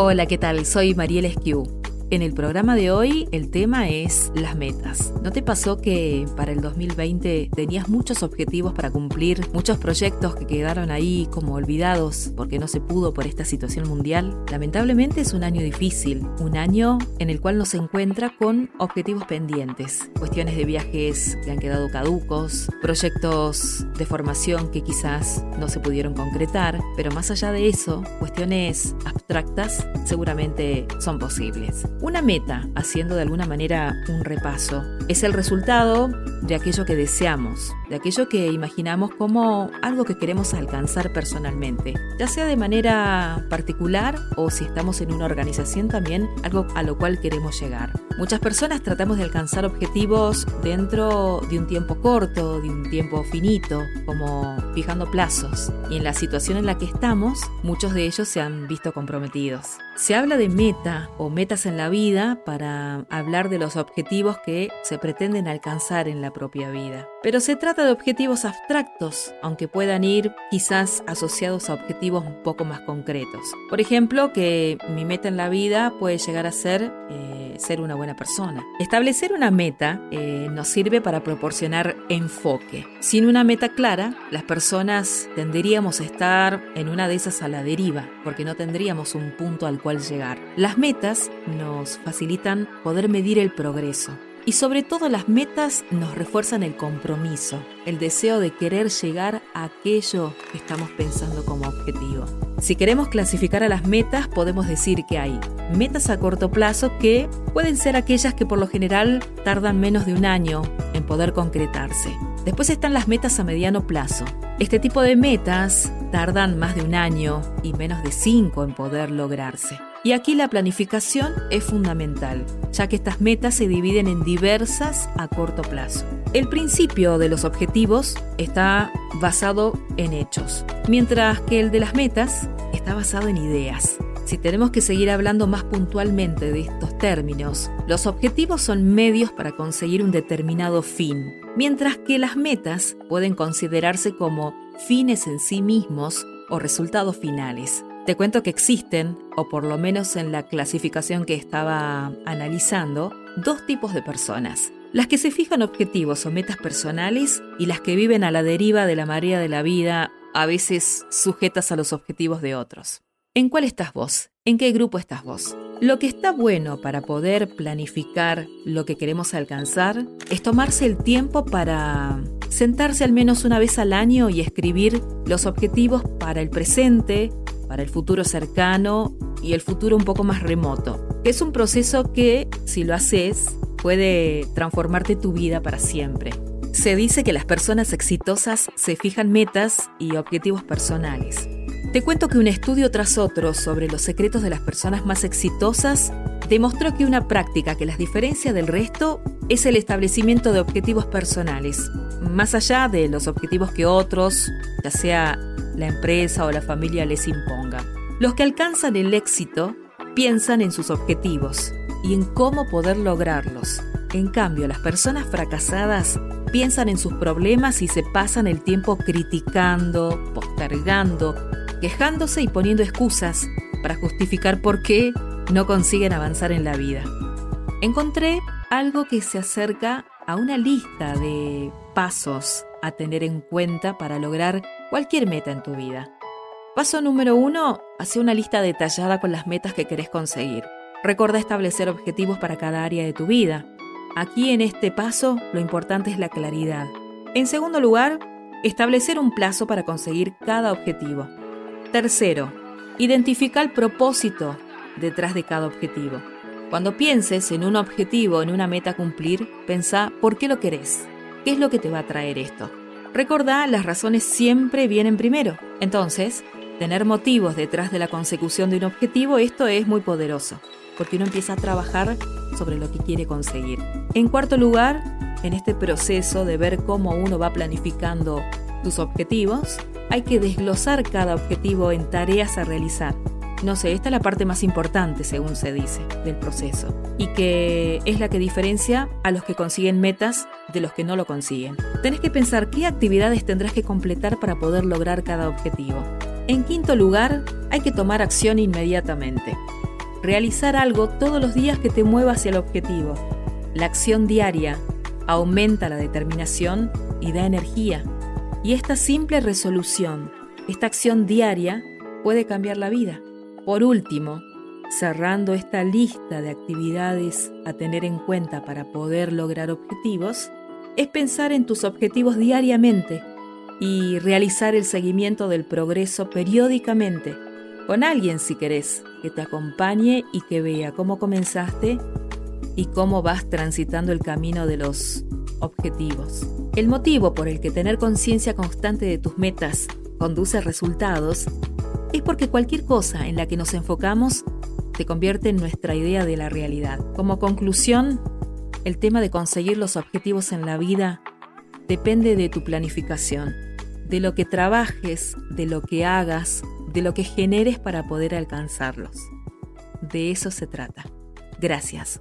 Hola, ¿qué tal? Soy Mariel Esquiu. En el programa de hoy el tema es las metas. ¿No te pasó que para el 2020 tenías muchos objetivos para cumplir, muchos proyectos que quedaron ahí como olvidados porque no se pudo por esta situación mundial? Lamentablemente es un año difícil, un año en el cual nos encuentra con objetivos pendientes, cuestiones de viajes que han quedado caducos, proyectos de formación que quizás no se pudieron concretar, pero más allá de eso, cuestiones abstractas seguramente son posibles. Una meta, haciendo de alguna manera un repaso, es el resultado de aquello que deseamos, de aquello que imaginamos como algo que queremos alcanzar personalmente, ya sea de manera particular o si estamos en una organización también algo a lo cual queremos llegar. Muchas personas tratamos de alcanzar objetivos dentro de un tiempo corto, de un tiempo finito, como fijando plazos, y en la situación en la que estamos, muchos de ellos se han visto comprometidos. Se habla de meta o metas en la vida para hablar de los objetivos que se pretenden alcanzar en la propia vida. Pero se trata de objetivos abstractos, aunque puedan ir quizás asociados a objetivos un poco más concretos. Por ejemplo, que mi meta en la vida puede llegar a ser eh, ser una buena persona. Establecer una meta eh, nos sirve para proporcionar enfoque. Sin una meta clara, las personas tenderíamos a estar en una de esas a la deriva, porque no tendríamos un punto al cual llegar. Las metas nos facilitan poder medir el progreso. Y sobre todo las metas nos refuerzan el compromiso, el deseo de querer llegar a aquello que estamos pensando como objetivo. Si queremos clasificar a las metas, podemos decir que hay metas a corto plazo que pueden ser aquellas que por lo general tardan menos de un año en poder concretarse. Después están las metas a mediano plazo. Este tipo de metas tardan más de un año y menos de cinco en poder lograrse. Y aquí la planificación es fundamental, ya que estas metas se dividen en diversas a corto plazo. El principio de los objetivos está basado en hechos, mientras que el de las metas está basado en ideas. Si tenemos que seguir hablando más puntualmente de estos términos, los objetivos son medios para conseguir un determinado fin, mientras que las metas pueden considerarse como fines en sí mismos o resultados finales. Te cuento que existen, o por lo menos en la clasificación que estaba analizando, dos tipos de personas. Las que se fijan objetivos o metas personales y las que viven a la deriva de la marea de la vida, a veces sujetas a los objetivos de otros. ¿En cuál estás vos? ¿En qué grupo estás vos? Lo que está bueno para poder planificar lo que queremos alcanzar es tomarse el tiempo para sentarse al menos una vez al año y escribir los objetivos para el presente, para el futuro cercano y el futuro un poco más remoto. Es un proceso que, si lo haces, puede transformarte tu vida para siempre. Se dice que las personas exitosas se fijan metas y objetivos personales. Te cuento que un estudio tras otro sobre los secretos de las personas más exitosas demostró que una práctica que las diferencia del resto es el establecimiento de objetivos personales, más allá de los objetivos que otros, ya sea la empresa o la familia les imponga. Los que alcanzan el éxito piensan en sus objetivos y en cómo poder lograrlos. En cambio, las personas fracasadas piensan en sus problemas y se pasan el tiempo criticando, postergando, quejándose y poniendo excusas para justificar por qué no consiguen avanzar en la vida. Encontré algo que se acerca a una lista de pasos a tener en cuenta para lograr cualquier meta en tu vida. Paso número uno, hace una lista detallada con las metas que querés conseguir. Recuerda establecer objetivos para cada área de tu vida. Aquí en este paso lo importante es la claridad. En segundo lugar, establecer un plazo para conseguir cada objetivo. Tercero, identifica el propósito detrás de cada objetivo. Cuando pienses en un objetivo, en una meta a cumplir, pensá por qué lo querés. ¿Qué es lo que te va a traer esto? Recordá, las razones siempre vienen primero. Entonces, tener motivos detrás de la consecución de un objetivo, esto es muy poderoso, porque uno empieza a trabajar sobre lo que quiere conseguir. En cuarto lugar, en este proceso de ver cómo uno va planificando tus objetivos, hay que desglosar cada objetivo en tareas a realizar. No sé, esta es la parte más importante, según se dice, del proceso, y que es la que diferencia a los que consiguen metas de los que no lo consiguen. Tenés que pensar qué actividades tendrás que completar para poder lograr cada objetivo. En quinto lugar, hay que tomar acción inmediatamente. Realizar algo todos los días que te mueva hacia el objetivo. La acción diaria aumenta la determinación y da energía. Y esta simple resolución, esta acción diaria, puede cambiar la vida. Por último, cerrando esta lista de actividades a tener en cuenta para poder lograr objetivos, es pensar en tus objetivos diariamente y realizar el seguimiento del progreso periódicamente, con alguien si querés, que te acompañe y que vea cómo comenzaste y cómo vas transitando el camino de los objetivos. El motivo por el que tener conciencia constante de tus metas conduce a resultados es porque cualquier cosa en la que nos enfocamos se convierte en nuestra idea de la realidad. Como conclusión, el tema de conseguir los objetivos en la vida depende de tu planificación, de lo que trabajes, de lo que hagas, de lo que generes para poder alcanzarlos. De eso se trata. Gracias.